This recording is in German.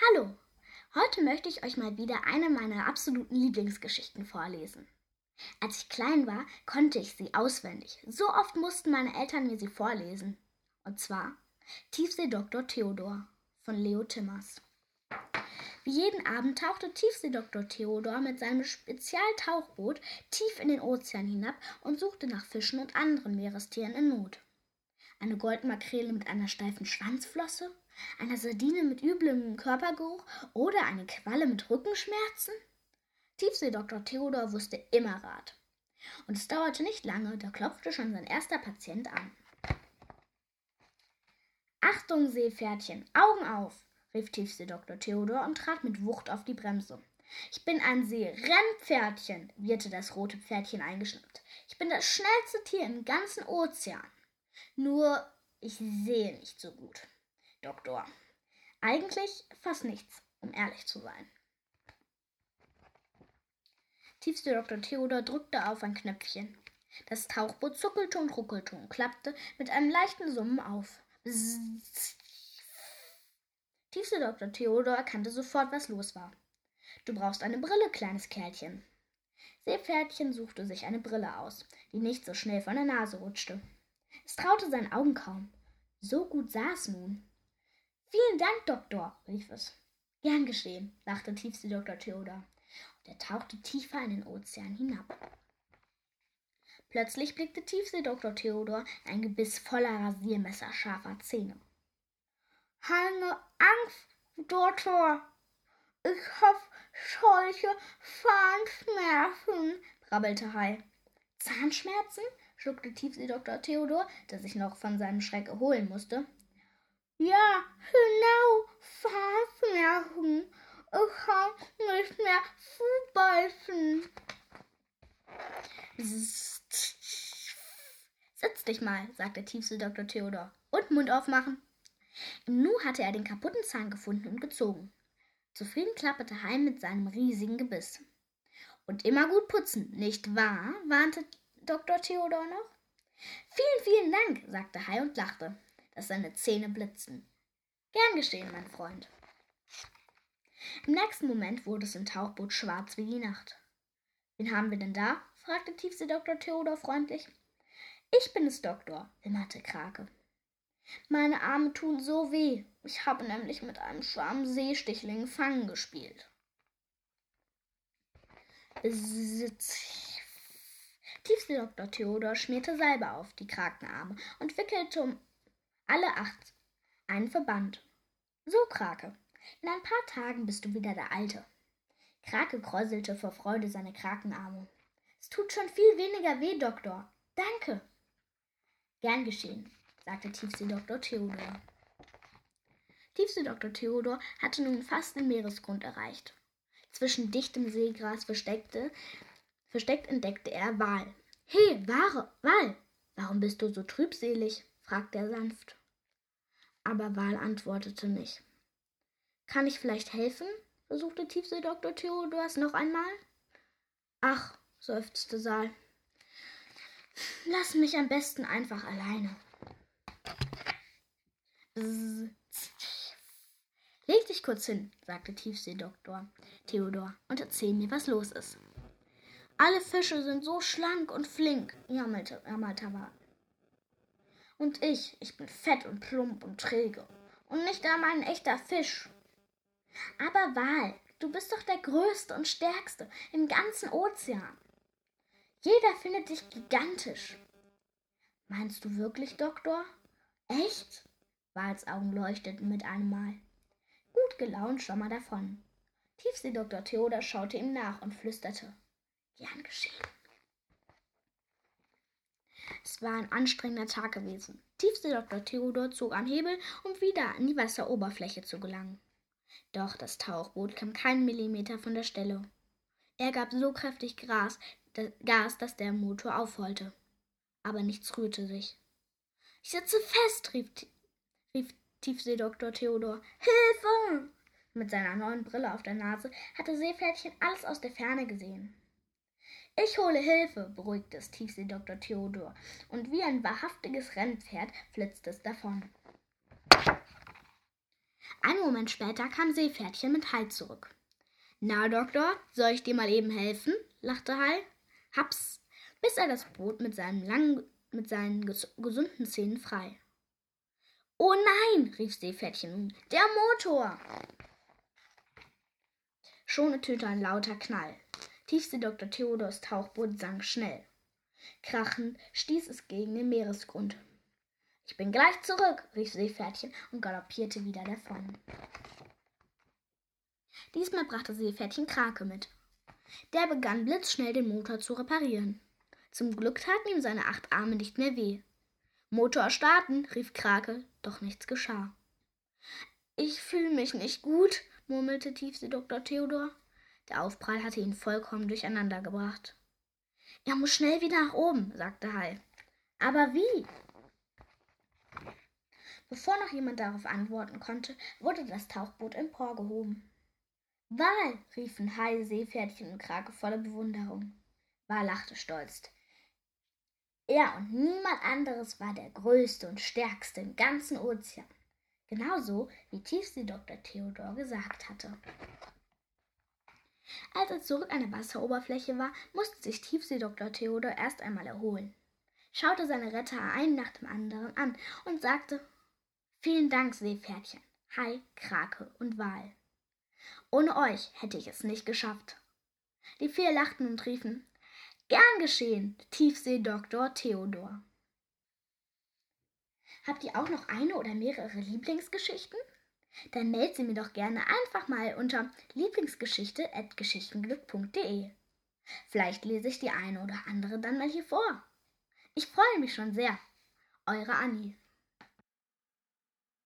Hallo! Heute möchte ich euch mal wieder eine meiner absoluten Lieblingsgeschichten vorlesen. Als ich klein war, konnte ich sie auswendig. So oft mussten meine Eltern mir sie vorlesen. Und zwar Tiefsee Dr. Theodor von Leo Timmers. Wie jeden Abend tauchte Tiefsee Dr. Theodor mit seinem Spezialtauchboot tief in den Ozean hinab und suchte nach Fischen und anderen Meerestieren in Not. Eine Goldmakrele mit einer steifen Schwanzflosse? Eine Sardine mit üblem Körpergeruch oder eine Qualle mit Rückenschmerzen? Tiefseedoktor Theodor wusste immer Rat. Und es dauerte nicht lange, da klopfte schon sein erster Patient an. Achtung, Seepferdchen, Augen auf! rief Tiefseedoktor Theodor und trat mit Wucht auf die Bremse. Ich bin ein Seerennpferdchen, wieherte das rote Pferdchen eingeschnappt. Ich bin das schnellste Tier im ganzen Ozean. Nur ich sehe nicht so gut. Doktor. Eigentlich fast nichts, um ehrlich zu sein. Tiefste Dr. Theodor drückte auf ein Knöpfchen. Das Tauchboot zuckelte und ruckelte und klappte mit einem leichten Summen auf. Tiefste Dr. Theodor erkannte sofort, was los war. Du brauchst eine Brille, kleines Kerlchen. Seepferdchen suchte sich eine Brille aus, die nicht so schnell von der Nase rutschte. Es traute seinen Augen kaum. So gut es nun. Vielen Dank, Doktor, rief es. Gern geschehen, lachte tiefste Dr. Theodor, und er tauchte tiefer in den Ozean hinab. Plötzlich blickte tiefste Dr. Theodor ein Gebiss voller Rasiermesser scharfer Zähne. Keine Angst, Doktor. Ich hab solche Zahnschmerzen, brabbelte Hai. Zahnschmerzen? schluckte tiefsee Dr. Theodor, der sich noch von seinem Schreck erholen musste. Ja, genau, Fahrschmerzen. Ich kann nicht mehr zubeißen. Setz dich mal, sagte tiefste Dr. Theodor. Und Mund aufmachen. Im Nu hatte er den kaputten Zahn gefunden und gezogen. Zufrieden klapperte Heim mit seinem riesigen Gebiss. Und immer gut putzen, nicht wahr? warnte Dr. Theodor noch. Vielen, vielen Dank, sagte Hai und lachte dass seine Zähne blitzten. Gern geschehen, mein Freund. Im nächsten Moment wurde es im Tauchboot schwarz wie die Nacht. Wen haben wir denn da? fragte Tiefsee Dr. Theodor freundlich. Ich bin es, Doktor, wimmerte Krake. Meine Arme tun so weh. Ich habe nämlich mit einem Schwarm Seestichling Fangen gespielt. Tiefsee Dr. Theodor schmierte Salbe auf die Krakenarme und wickelte um alle acht einen Verband. So, Krake, in ein paar Tagen bist du wieder der Alte. Krake kräuselte vor Freude seine Krakenarme. Es tut schon viel weniger weh, Doktor. Danke. Gern geschehen, sagte Tiefsee-Doktor Theodor. Tiefsee-Doktor Theodor hatte nun fast den Meeresgrund erreicht. Zwischen dichtem Seegras versteckte, versteckt entdeckte er Wal. He, Ware, Wal, warum bist du so trübselig? Fragte er sanft. Aber Wal antwortete nicht. Kann ich vielleicht helfen? versuchte Tiefseedoktor Theodors noch einmal. Ach, seufzte Saal. Lass mich am besten einfach alleine. Leg dich kurz hin, sagte Tiefseedoktor Theodor, und erzähl mir, was los ist. Alle Fische sind so schlank und flink, jammelte, jammelte und ich, ich bin fett und plump und träge. Und nicht einmal ein echter Fisch. Aber Wal, du bist doch der größte und stärkste im ganzen Ozean. Jeder findet dich gigantisch. Meinst du wirklich, Doktor? Echt? Wals Augen leuchteten mit einem Mal. Gut gelaunt schwamm er davon. Tiefseedoktor Theodor schaute ihm nach und flüsterte. Gern geschehen. War ein anstrengender Tag gewesen. Tiefste Dr. Theodor zog am Hebel, um wieder an die Wasseroberfläche zu gelangen. Doch das Tauchboot kam keinen Millimeter von der Stelle. Er gab so kräftig Gras, Gas, dass der Motor aufheulte. Aber nichts rührte sich. Ich sitze fest, rief, rief Tiefseedoktor Theodor. Hilfe! Mit seiner neuen Brille auf der Nase hatte Seepferdchen alles aus der Ferne gesehen. Ich hole Hilfe, beruhigte es Tiefsee-Doktor Theodor, und wie ein wahrhaftiges Rennpferd flitzte es davon. Einen Moment später kam Seepferdchen mit Hai zurück. Na, Doktor, soll ich dir mal eben helfen? lachte Hai. Haps, bis er das Boot mit seinen langen, mit seinen ges gesunden Zähnen frei. Oh nein, rief Seepferdchen der Motor! Schon ertönte ein lauter Knall. Tiefsee Dr. Theodors Tauchboot sank schnell. Krachend stieß es gegen den Meeresgrund. Ich bin gleich zurück, rief Seepferdchen und galoppierte wieder davon. Diesmal brachte Seepferdchen Krake mit. Der begann blitzschnell den Motor zu reparieren. Zum Glück taten ihm seine acht Arme nicht mehr weh. Motor starten, rief Krake, doch nichts geschah. Ich fühle mich nicht gut, murmelte Tiefsee Dr. Theodor. Der Aufprall hatte ihn vollkommen durcheinander gebracht. Er muss schnell wieder nach oben, sagte Hai. Aber wie? Bevor noch jemand darauf antworten konnte, wurde das Tauchboot emporgehoben. Wal, riefen Hai, Seepferdchen und Krake voller Bewunderung. Wal lachte stolz. Er und niemand anderes war der größte und stärkste im ganzen Ozean. Genauso wie Tiefsee Dr. Theodor gesagt hatte. Als er zurück an der Wasseroberfläche war, musste sich Tiefsee Dr. Theodor erst einmal erholen, schaute seine Retter einen nach dem anderen an und sagte Vielen Dank, Seepferdchen, Hai, Krake und Wal. Ohne euch hätte ich es nicht geschafft. Die vier lachten und riefen Gern geschehen, Tiefsee-Doktor Theodor. Habt ihr auch noch eine oder mehrere Lieblingsgeschichten? Dann meldet sie mir doch gerne einfach mal unter lieblingsgeschichte.geschichtenglück.de. Vielleicht lese ich die eine oder andere dann mal hier vor. Ich freue mich schon sehr. Eure Annie.